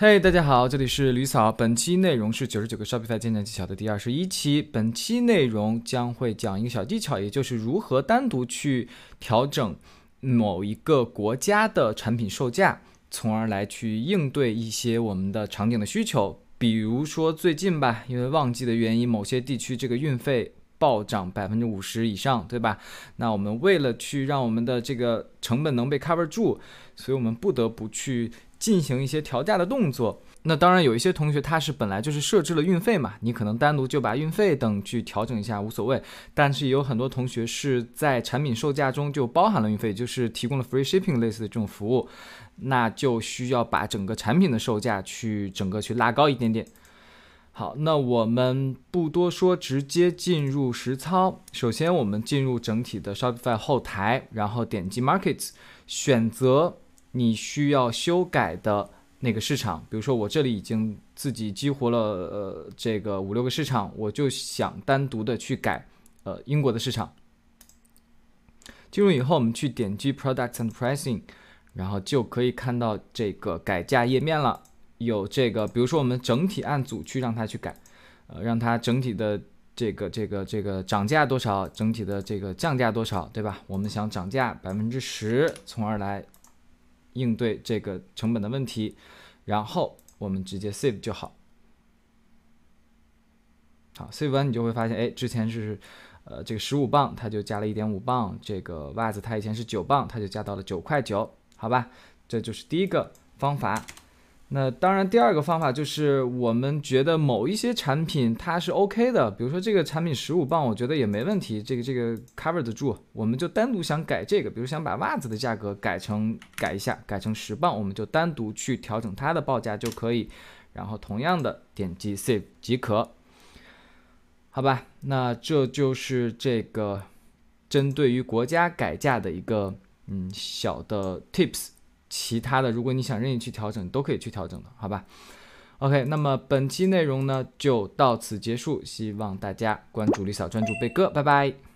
嘿，大家好，这里是吕嫂。本期内容是九十九个 Shopify 建站技巧的第二十一期。本期内容将会讲一个小技巧，也就是如何单独去调整某一个国家的产品售价，从而来去应对一些我们的场景的需求。比如说最近吧，因为旺季的原因，某些地区这个运费暴涨百分之五十以上，对吧？那我们为了去让我们的这个成本能被 cover 住，所以我们不得不去。进行一些调价的动作，那当然有一些同学他是本来就是设置了运费嘛，你可能单独就把运费等去调整一下无所谓。但是也有很多同学是在产品售价中就包含了运费，就是提供了 free shipping 类似的这种服务，那就需要把整个产品的售价去整个去拉高一点点。好，那我们不多说，直接进入实操。首先我们进入整体的 Shopify 后台，然后点击 Markets，选择。你需要修改的那个市场，比如说我这里已经自己激活了呃这个五六个市场，我就想单独的去改呃英国的市场。进入以后，我们去点击 Products and Pricing，然后就可以看到这个改价页面了。有这个，比如说我们整体按组去让它去改，呃，让它整体的这个这个这个涨价多少，整体的这个降价多少，对吧？我们想涨价百分之十，从而来。应对这个成本的问题，然后我们直接 save 就好。好，save 完你就会发现，哎，之前是呃这个十五磅，它就加了一点五磅。这个袜子它以前是九磅，它就加到了九块九，好吧？这就是第一个方法。那当然，第二个方法就是我们觉得某一些产品它是 OK 的，比如说这个产品十五磅，我觉得也没问题，这个这个 cover 得住，我们就单独想改这个，比如想把袜子的价格改成改一下，改成十磅，我们就单独去调整它的报价就可以，然后同样的点击 save 即可，好吧？那这就是这个针对于国家改价的一个嗯小的 tips。其他的，如果你想任意去调整，都可以去调整的，好吧？OK，那么本期内容呢就到此结束，希望大家关注李嫂，专注贝哥，拜拜。